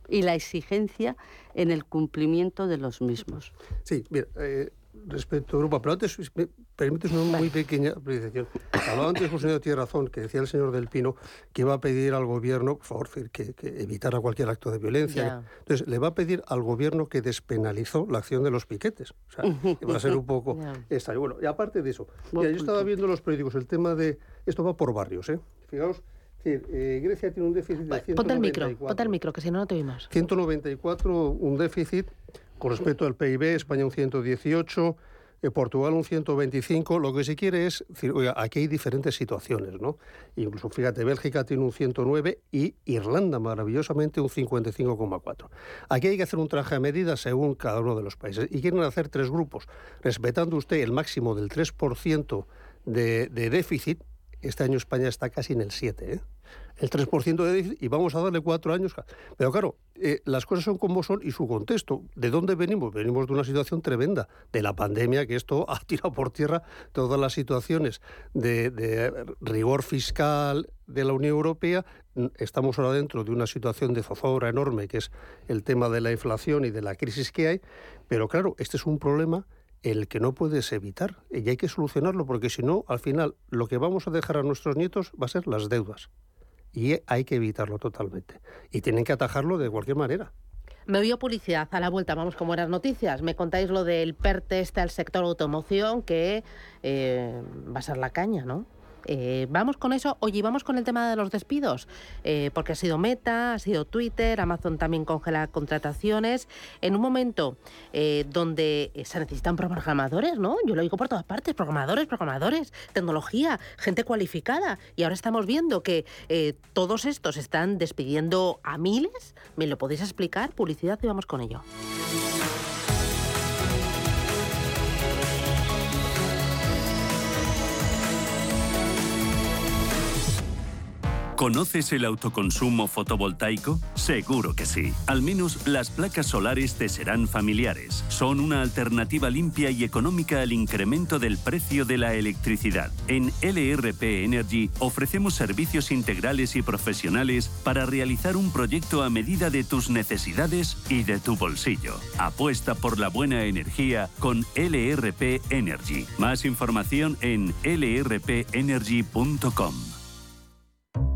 y la exigencia en el cumplimiento de los mismos. Sí, mira, eh, respecto a Europa, pero antes permites una muy pequeña apreciación. Hablaba antes José señor tiene razón, que decía el señor Del Pino que iba a pedir al gobierno, por favor, que, evitara cualquier acto de violencia. Entonces, le va a pedir al gobierno que despenalizó la acción de los piquetes. O sea, va a ser un poco esta. Bueno, y aparte de eso, yo estaba viendo los periódicos el tema de... Esto va por barrios, ¿eh? Fijaos, eh, Grecia tiene un déficit de 194. Ponte el micro, ponte el micro, que si no, no te oímos. 194, un déficit con respecto al PIB, España un 118, eh, Portugal un 125. Lo que se quiere es oiga, aquí hay diferentes situaciones, ¿no? Incluso, fíjate, Bélgica tiene un 109 y Irlanda, maravillosamente, un 55,4. Aquí hay que hacer un traje a medida según cada uno de los países. Y quieren hacer tres grupos, respetando usted el máximo del 3% de, de déficit. Este año España está casi en el 7, ¿eh? El 3% de déficit y vamos a darle cuatro años. Pero claro, eh, las cosas son como son y su contexto. ¿De dónde venimos? Venimos de una situación tremenda, de la pandemia, que esto ha tirado por tierra todas las situaciones de, rigor fiscal de la Unión Europea. Estamos ahora dentro de una situación de zozobra enorme, que es el tema de la inflación y de la crisis que hay. Pero claro, este es un problema el que no puedes evitar y hay que solucionarlo porque si no, al final lo que vamos a dejar a nuestros nietos va a ser las deudas y hay que evitarlo totalmente. Y tienen que atajarlo de cualquier manera. Me vio publicidad a la vuelta, vamos con buenas noticias. Me contáis lo del PERTE este al sector automoción que eh, va a ser la caña, ¿no? Eh, vamos con eso. Oye, vamos con el tema de los despidos, eh, porque ha sido Meta, ha sido Twitter, Amazon también congela contrataciones. En un momento eh, donde se necesitan programadores, ¿no? Yo lo digo por todas partes, programadores, programadores, tecnología, gente cualificada. Y ahora estamos viendo que todos estos están despidiendo a miles. ¿Me lo podéis explicar? Publicidad y vamos con ello. ¿Conoces el autoconsumo fotovoltaico? Seguro que sí. Al menos las placas solares te serán familiares. Son una alternativa limpia y económica al incremento del precio de la electricidad. En LRP Energy ofrecemos servicios integrales y profesionales para realizar un proyecto a medida de tus necesidades y de tu bolsillo. Apuesta por la buena energía con LRP Energy. Más información en lrpenergy.com.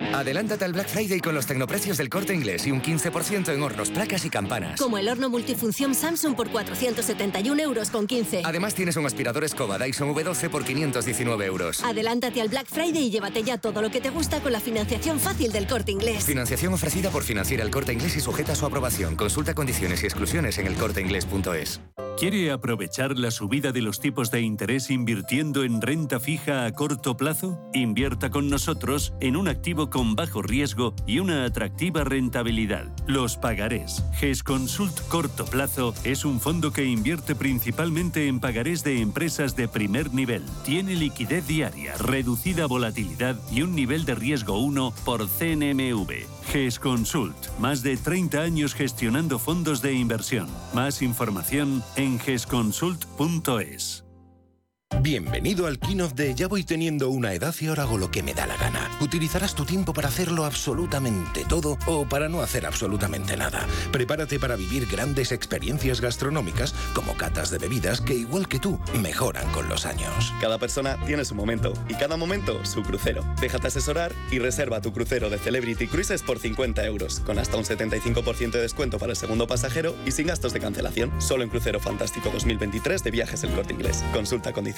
Adelántate al Black Friday con los tecnoprecios del corte inglés y un 15% en hornos, placas y campanas. Como el horno multifunción Samsung por 471 euros con 15. Además tienes un aspirador escoba Dyson V12 por 519 euros. Adelántate al Black Friday y llévate ya todo lo que te gusta con la financiación fácil del corte inglés. Financiación ofrecida por Financiera el Corte Inglés y sujeta a su aprobación. Consulta condiciones y exclusiones en elcorteinglés.es. ¿Quiere aprovechar la subida de los tipos de interés invirtiendo en renta fija a corto plazo? Invierta con nosotros en un activo con bajo riesgo y una atractiva rentabilidad. Los pagarés. GES Consult Corto Plazo es un fondo que invierte principalmente en pagarés de empresas de primer nivel. Tiene liquidez diaria, reducida volatilidad y un nivel de riesgo 1 por CNMV. GES Consult. Más de 30 años gestionando fondos de inversión. Más información en gesconsult.es. Bienvenido al keynote de Ya voy teniendo una edad y ahora hago lo que me da la gana. Utilizarás tu tiempo para hacerlo absolutamente todo o para no hacer absolutamente nada. Prepárate para vivir grandes experiencias gastronómicas como catas de bebidas que igual que tú mejoran con los años. Cada persona tiene su momento y cada momento su crucero. Déjate asesorar y reserva tu crucero de Celebrity Cruises por 50 euros, con hasta un 75% de descuento para el segundo pasajero y sin gastos de cancelación. Solo en Crucero Fantástico 2023 de Viajes El Corte Inglés. Consulta condiciones.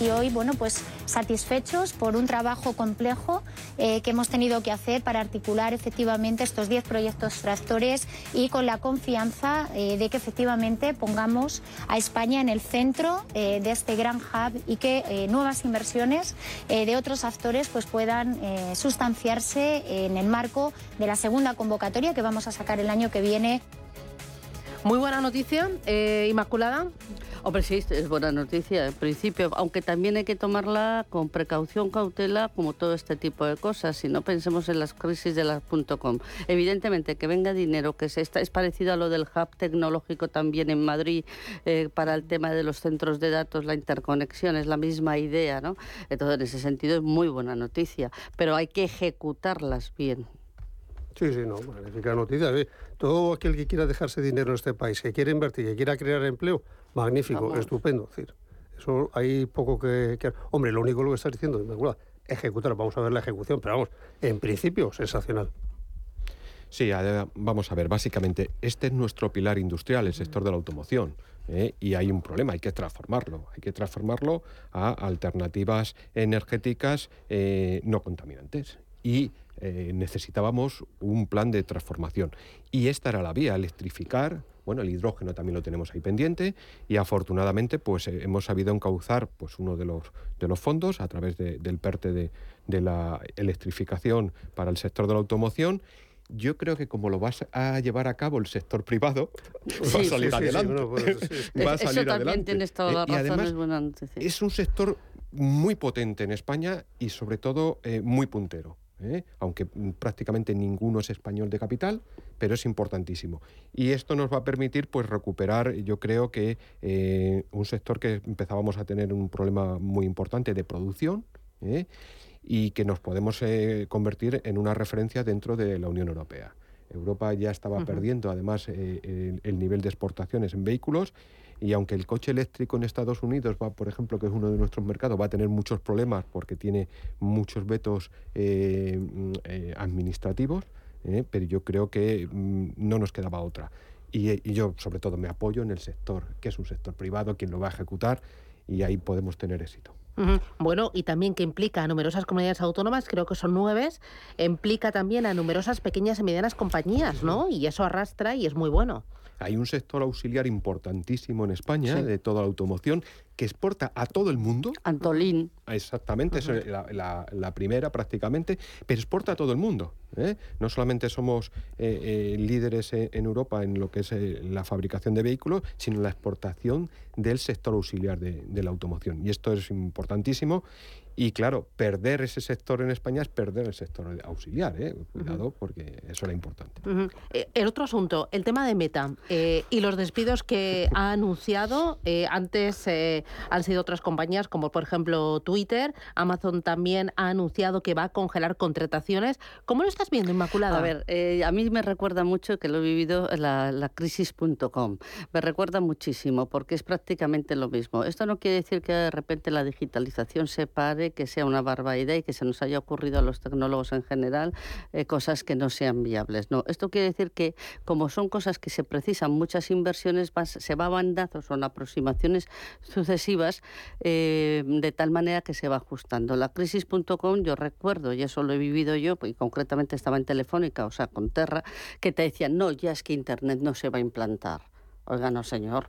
Y hoy, bueno, pues satisfechos por un trabajo complejo eh, que hemos tenido que hacer para articular efectivamente estos 10 proyectos tractores y con la confianza eh, de que efectivamente pongamos a España en el centro eh, de este gran hub y que nuevas inversiones de otros actores pues puedan sustanciarse en el marco de la segunda convocatoria que vamos a sacar el año que viene. Muy buena noticia, Inmaculada. Hombre, sí, es buena noticia, en principio, aunque también hay que tomarla con precaución, cautela, como todo este tipo de cosas. Si no pensemos en las crisis de las .com. Evidentemente, que venga dinero, que se es parecido a lo del hub tecnológico también en Madrid eh, para el tema de los centros de datos, la interconexión, es la misma idea, ¿no? Entonces, en ese sentido, es muy buena noticia, pero hay que ejecutarlas bien. Sí, sí, no, magnífica noticia. Todo aquel que quiera dejarse dinero en este país, que quiera invertir, que quiera crear empleo, magnífico, estupendo. decir, eso hay poco que, Hombre, lo único lo que estás diciendo, ejecutar, vamos a ver la ejecución, pero vamos, en principio, sensacional. Sí, vamos a ver, básicamente, este es nuestro pilar industrial, el sector de la automoción. ¿eh? Y hay un problema, hay que transformarlo. Hay que transformarlo a alternativas energéticas eh, no contaminantes. Y eh, necesitábamos un plan de transformación. Y esta era la vía, electrificar. Bueno, el hidrógeno también lo tenemos ahí pendiente y afortunadamente pues eh, hemos sabido encauzar pues uno de los, de los fondos a través del PERTE de, de la electrificación para el sector de la automoción yo creo que como lo vas a llevar a cabo el sector privado, va a salir adelante. va a salir Eso también tienes toda la eh, razón, es buena Es un sector muy potente en España y sobre todo muy puntero. ¿Eh? aunque mm, prácticamente ninguno es español de capital, pero es importantísimo. Y esto nos va a permitir pues recuperar, yo creo que eh, un sector que empezábamos a tener un problema muy importante de producción ¿eh? y que nos podemos convertir en una referencia dentro de la Unión Europea. Europa ya estaba perdiendo además el nivel de exportaciones en vehículos y aunque el coche eléctrico en Estados Unidos, va, por ejemplo, que es uno de nuestros mercados, va a tener muchos problemas porque tiene muchos vetos eh, mm, eh, administrativos, eh, pero yo creo que mm, no nos quedaba otra. Y, yo, sobre todo, me apoyo en el sector, que es un sector privado, quien lo va a ejecutar, y ahí podemos tener éxito. Bueno, y también que implica a numerosas comunidades autónomas, creo que son nueve, implica también a numerosas pequeñas y medianas compañías, ¿no? Y eso arrastra y es muy bueno. Hay un sector auxiliar importantísimo en España de toda la automoción que exporta a todo el mundo. Antolín. Exactamente, es la, primera prácticamente, pero exporta a todo el mundo. ¿eh? No solamente somos eh, eh, líderes en, Europa en lo que es la fabricación de vehículos, sino la exportación del sector auxiliar de, de la automoción. Y esto es importantísimo y claro, perder ese sector en España es perder el sector auxiliar. ¿eh? Cuidado, porque eso era importante. Eh, el otro asunto, el tema de Meta eh, y los despidos que ha anunciado. antes han sido otras compañías, como por ejemplo Twitter. Amazon también ha anunciado que va a congelar contrataciones. ¿Cómo lo estás viendo, Inmaculada? A ver, a mí me recuerda mucho que lo he vivido la, la crisis.com. Me recuerda muchísimo porque es prácticamente lo mismo. Esto no quiere decir que de repente la digitalización se pare que sea una barbaridad y que se nos haya ocurrido a los tecnólogos en general eh, cosas que no sean viables. No, esto quiere decir que como son cosas que se precisan muchas inversiones, se va a bandazos, son aproximaciones sucesivas eh, de tal manera que se va ajustando. La crisis.com yo recuerdo, y eso lo he vivido yo, y concretamente estaba en Telefónica, o sea, con Terra, que te decían, no, ya es que Internet no se va a implantar. Oiga, no, señor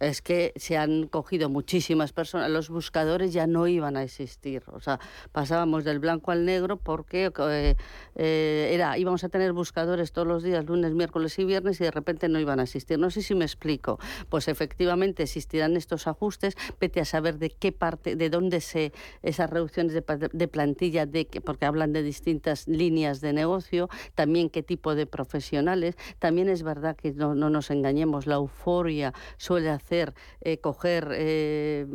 es que se han cogido muchísimas personas, los buscadores ya no iban a existir, o sea, pasábamos del blanco al negro porque eh, eh, era, íbamos a tener buscadores todos los días, lunes, miércoles y viernes y de repente no iban a existir. No sé si me explico. Pues efectivamente existirán estos ajustes, vete a saber de qué parte, de dónde se, esas reducciones de, plantilla, de porque hablan de distintas líneas de negocio, también qué tipo de profesionales. También es verdad que no, no nos engañemos, la euforia suele hacer, eh, coger... Eh,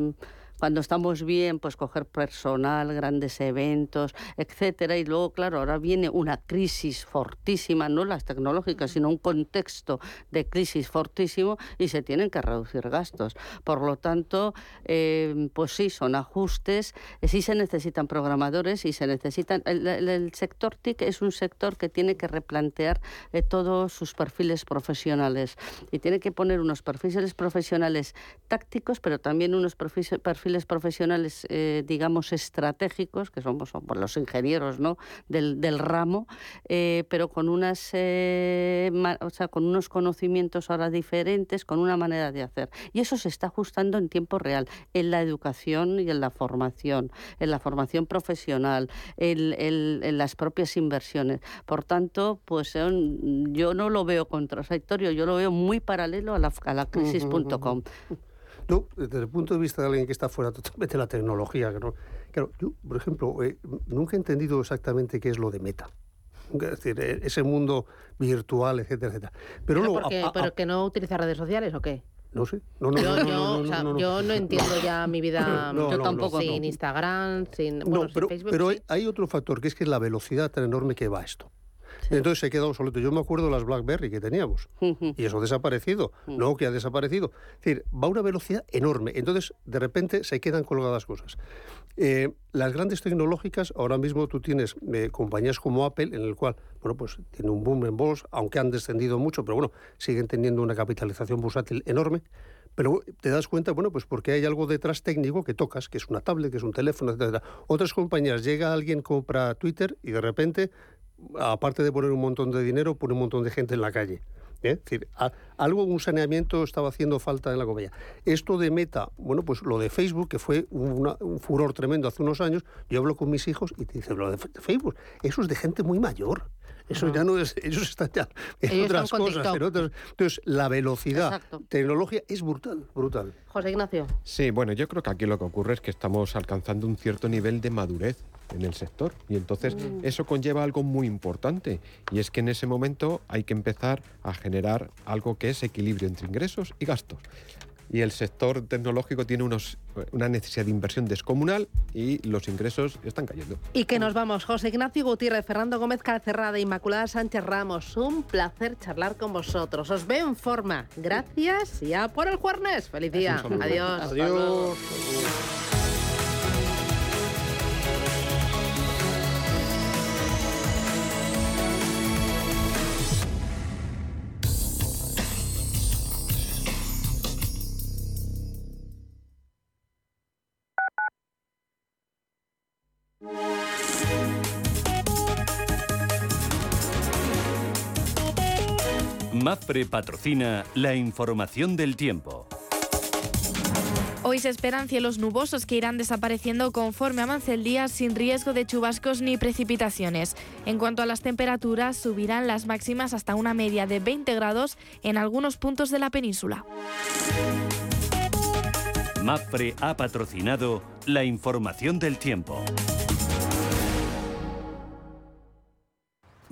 cuando estamos bien, pues coger personal, grandes eventos, etcétera. Y luego, claro, ahora viene una crisis fortísima, no las tecnológicas, sino un contexto de crisis fortísimo y se tienen que reducir gastos. Por lo tanto, eh, pues sí, son ajustes, sí se necesitan programadores y se necesitan. El, sector TIC es un sector que tiene que replantear eh, todos sus perfiles profesionales y tiene que poner unos perfiles profesionales tácticos, pero también unos perfiles profesionales, eh, digamos, estratégicos, que somos, los ingenieros ¿no? del, del ramo, eh, pero con, unas, eh, o sea, con unos conocimientos ahora diferentes, con una manera de hacer. Y eso se está ajustando en tiempo real, en la educación y en la formación, en la formación profesional, en, en las propias inversiones. Por tanto, pues yo no lo veo contradictorio, yo lo veo muy paralelo a la, a la crisis.com. No, desde el punto de vista de alguien que está fuera totalmente de la tecnología. Claro, yo, por ejemplo, eh, nunca he entendido exactamente qué es lo de meta. Es decir, eh, ese mundo virtual, etcétera, etcétera. Pero, ¿Pero, que no utiliza redes sociales o qué? No sé. yo, no, entiendo ya mi vida yo tampoco, sin Instagram, sin, bueno, pero, Facebook. Pero hay, otro factor, que es que es la velocidad tan enorme que va esto. Entonces se queda obsoleto. Yo me acuerdo de las BlackBerry que teníamos y eso ha desaparecido, no que ha desaparecido. Es decir, va a una velocidad enorme. Entonces, de repente se quedan colgadas cosas. Eh, las grandes tecnológicas, ahora mismo tú tienes eh, compañías como Apple, en el cual, bueno, pues tiene un boom en bolsa, aunque han descendido mucho, pero bueno, siguen teniendo una capitalización bursátil enorme. Pero te das cuenta, bueno, pues porque hay algo detrás técnico que tocas, que es una tablet, que es un teléfono, etc. Otras compañías, llega alguien, compra Twitter y de repente aparte de poner un montón de dinero, pone un montón de gente en la calle. ¿eh? Es decir, algo, un saneamiento estaba haciendo falta en la compañía. Esto de Meta, bueno, pues lo de Facebook, que fue un furor tremendo hace unos años, yo hablo con mis hijos y te dicen, lo de Facebook, eso es de gente muy mayor. Eso ya no es, ellos están ya en otras cosas, Entonces, la velocidad, tecnología es brutal, brutal. José Ignacio. Sí, bueno, yo creo que aquí lo que ocurre es que estamos alcanzando un cierto nivel de madurez en el sector. Y entonces Mm. eso conlleva algo muy importante y es que en ese momento hay que empezar a generar algo que es equilibrio entre ingresos y gastos. Y el sector tecnológico tiene unos, una necesidad de inversión descomunal y los ingresos están cayendo. Y que nos vamos, José Ignacio Gutiérrez, Fernando Gómez Calcerrada, Inmaculada Sánchez Ramos. Un placer charlar con vosotros. Os veo en forma. Gracias y a por el jueves. Feliz día. Adiós. MAFRE patrocina la información del tiempo. Hoy se esperan cielos nubosos que irán desapareciendo conforme avance el día sin riesgo de chubascos ni precipitaciones. En cuanto a las temperaturas, subirán las máximas hasta una media de 20 grados en algunos puntos de la península. MAFRE ha patrocinado la información del tiempo.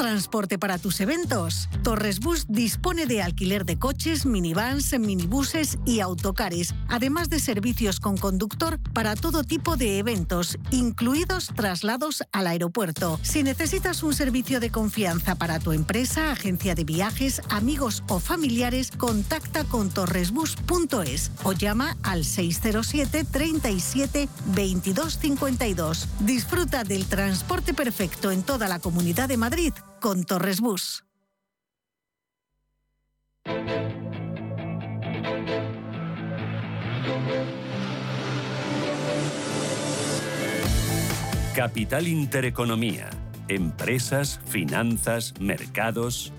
Transporte para tus eventos? Torres Bus dispone de alquiler de coches, minivans, minibuses y autocares, además de servicios con conductor para todo tipo de eventos, incluidos traslados al aeropuerto. Si necesitas un servicio de confianza para tu empresa, agencia de viajes, amigos o familiares, contacta con torresbus.es o llama al 607 37 22 52. Disfruta del transporte perfecto en toda la comunidad de Madrid con Torres Bus. Capital Intereconomía. Empresas, finanzas, mercados.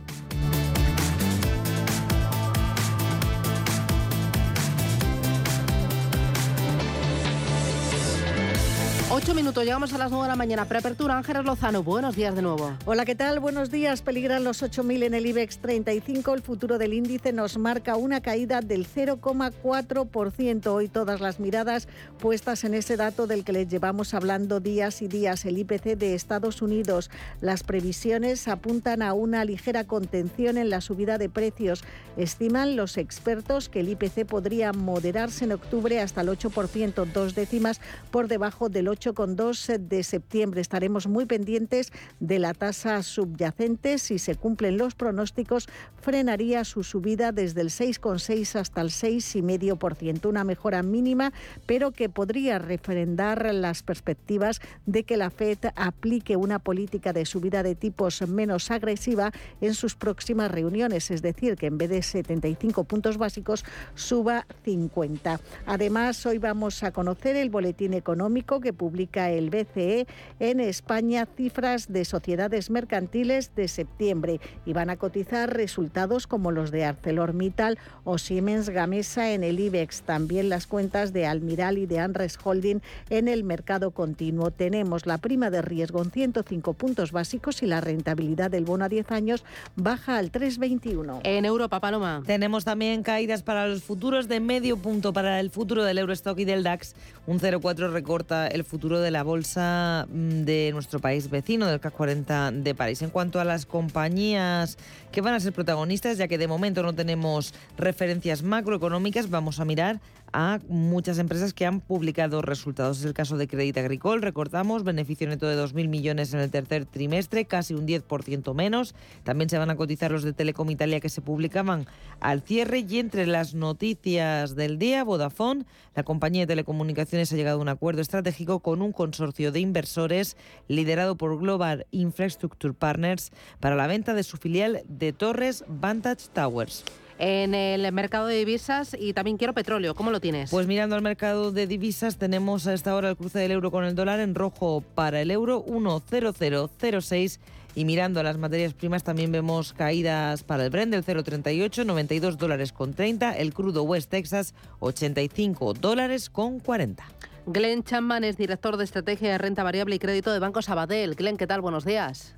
Ocho minutos, llegamos a las nueve de la mañana. Preapertura, Ángeles Lozano. Buenos días de nuevo. Hola, ¿qué tal? Buenos días. Peligran los 8.000 en el IBEX 35. El futuro del índice nos marca una caída del 0,4%. Hoy todas las miradas puestas en ese dato del que les llevamos hablando días y días, el IPC de Estados Unidos. Las previsiones apuntan a una ligera contención en la subida de precios. Estiman los expertos que el IPC podría moderarse en octubre hasta el 8%, dos décimas por debajo del 8,2 de septiembre. Estaremos muy pendientes de la tasa subyacente. Si se cumplen los pronósticos, frenaría su subida desde el 6,6 hasta el 6,5%. Una mejora mínima, pero que podría refrendar las perspectivas de que la Fed aplique una política de subida de tipos menos agresiva en sus próximas reuniones. Es decir, que en vez de 75 puntos básicos, suba 50. Además, hoy vamos a conocer el boletín económico que publica el BCE en España cifras de sociedades mercantiles de septiembre y van a cotizar resultados como los de ArcelorMittal o Siemens Gamesa en el IBEX, también las cuentas de Almiral y de Anres Holding en el mercado continuo. Tenemos la prima de riesgo en 105 puntos básicos y la rentabilidad del bono a 10 años baja al 3,21. En Europa, Paloma. Tenemos también caídas para los futuros de medio punto para el futuro del Eurostock y del DAX. Un 0,4 recorta el futuro de la bolsa mm, de nuestro país vecino, del CAC 40 de París. En cuanto a las compañías que van a ser protagonistas, ya que de momento no tenemos referencias macroeconómicas, vamos a mirar a muchas empresas que han publicado resultados. Es el caso de Crédit Agricole, recordamos, beneficio neto de 2.000 millones en el tercer trimestre, casi un 10% menos. También se van a cotizar los de Telecom Italia que se publicaban al cierre y entre las noticias del día, Vodafone, la compañía de telecomunicaciones ha llegado a un acuerdo estratégico con un consorcio de inversores liderado por Global Infrastructure Partners para la venta de su filial de Torres Vantage Towers en el mercado de divisas y también quiero petróleo. ¿Cómo lo tienes? Pues mirando al mercado de divisas tenemos a esta hora el cruce del euro con el dólar en rojo para el euro 1.0006 y mirando a las materias primas también vemos caídas para el Brent del 0,38, 92 dólares con 30, el crudo West Texas 85 dólares con 40. Glenn Chapman es director de estrategia de renta variable y crédito de Banco Sabadell. Glenn, ¿qué tal? Buenos días.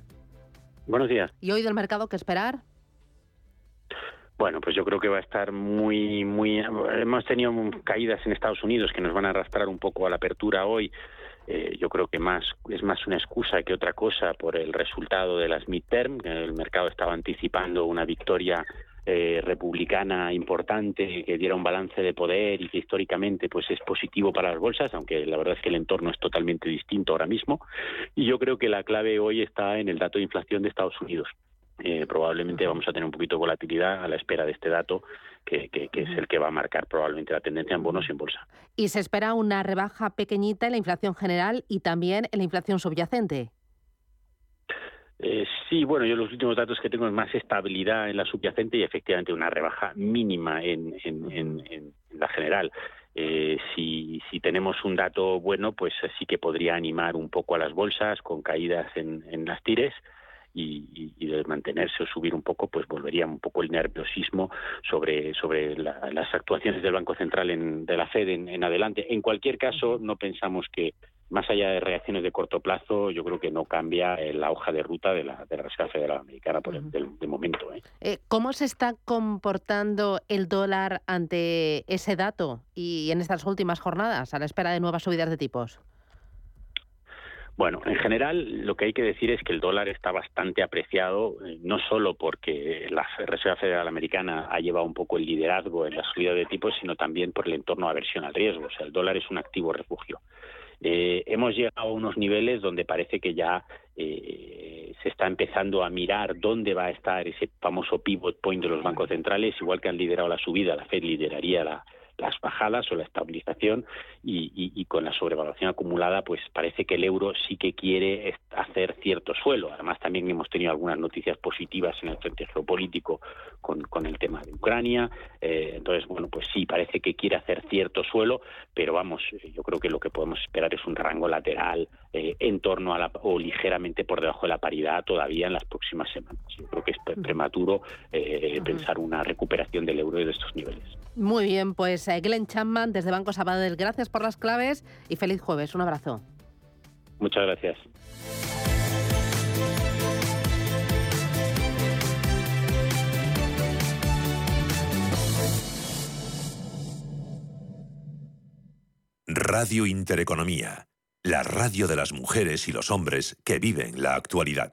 Buenos días. ¿Y hoy del mercado qué esperar? Bueno, pues yo creo que va a estar muy, muy. Hemos tenido caídas en Estados Unidos que nos van a arrastrar un poco a la apertura hoy. Eh, yo creo que más es más una excusa que otra cosa por el resultado de las midterm. El mercado estaba anticipando una victoria eh, republicana importante que diera un balance de poder y que históricamente pues es positivo para las bolsas, aunque la verdad es que el entorno es totalmente distinto ahora mismo. Y yo creo que la clave hoy está en el dato de inflación de Estados Unidos. Eh, probablemente vamos a tener un poquito de volatilidad a la espera de este dato, que, es el que va a marcar probablemente la tendencia en bonos y en bolsa. Y se espera una rebaja pequeñita en la inflación general y también en la inflación subyacente. Eh, sí, bueno, yo los últimos datos que tengo es más estabilidad en la subyacente y efectivamente una rebaja mínima en, la general. Eh, si, si tenemos un dato bueno, pues sí que podría animar un poco a las bolsas con caídas en las tires y, de mantenerse o subir un poco, pues volvería un poco el nerviosismo sobre, sobre las actuaciones del Banco Central en, de la Fed en, adelante. En cualquier caso, no pensamos que, más allá de reacciones de corto plazo, yo creo que no cambia la hoja de ruta de la, de la Reserva Federal Americana por el, de, momento. ¿eh? ¿eh? ¿Cómo se está comportando el dólar ante ese dato y en estas últimas jornadas, a la espera de nuevas subidas de tipos? Bueno, en general lo que hay que decir es que el dólar está bastante apreciado, eh, no solo porque la Reserva Federal Americana ha llevado un poco el liderazgo en la subida de tipos, sino también por el entorno de aversión al riesgo. O sea, el dólar es un activo refugio. Eh, hemos llegado a unos niveles donde parece que ya eh, se está empezando a mirar dónde va a estar ese famoso pivot point de los bancos centrales, igual que han liderado la subida, la Fed lideraría la, las bajadas o la estabilización y, con la sobrevaluación acumulada, pues parece que el euro sí que quiere hacer cierto suelo. Además, también hemos tenido algunas noticias positivas en el frente geopolítico con, con el tema de Ucrania. Eh, entonces, bueno, pues sí, parece que quiere hacer cierto suelo, pero vamos, yo creo que lo que podemos esperar es un rango lateral eh, en torno a la, o ligeramente por debajo de la paridad todavía en las próximas semanas. Yo creo que es prematuro eh, pensar una recuperación del euro de estos niveles. Muy bien, pues eh, Glenn Chapman desde Banco Sabadell, gracias por las claves y feliz jueves. Un abrazo. Muchas gracias. Radio Intereconomía, la radio de las mujeres y los hombres que viven la actualidad.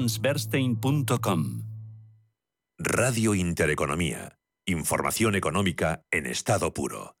Radio Intereconomía. Información económica en estado puro.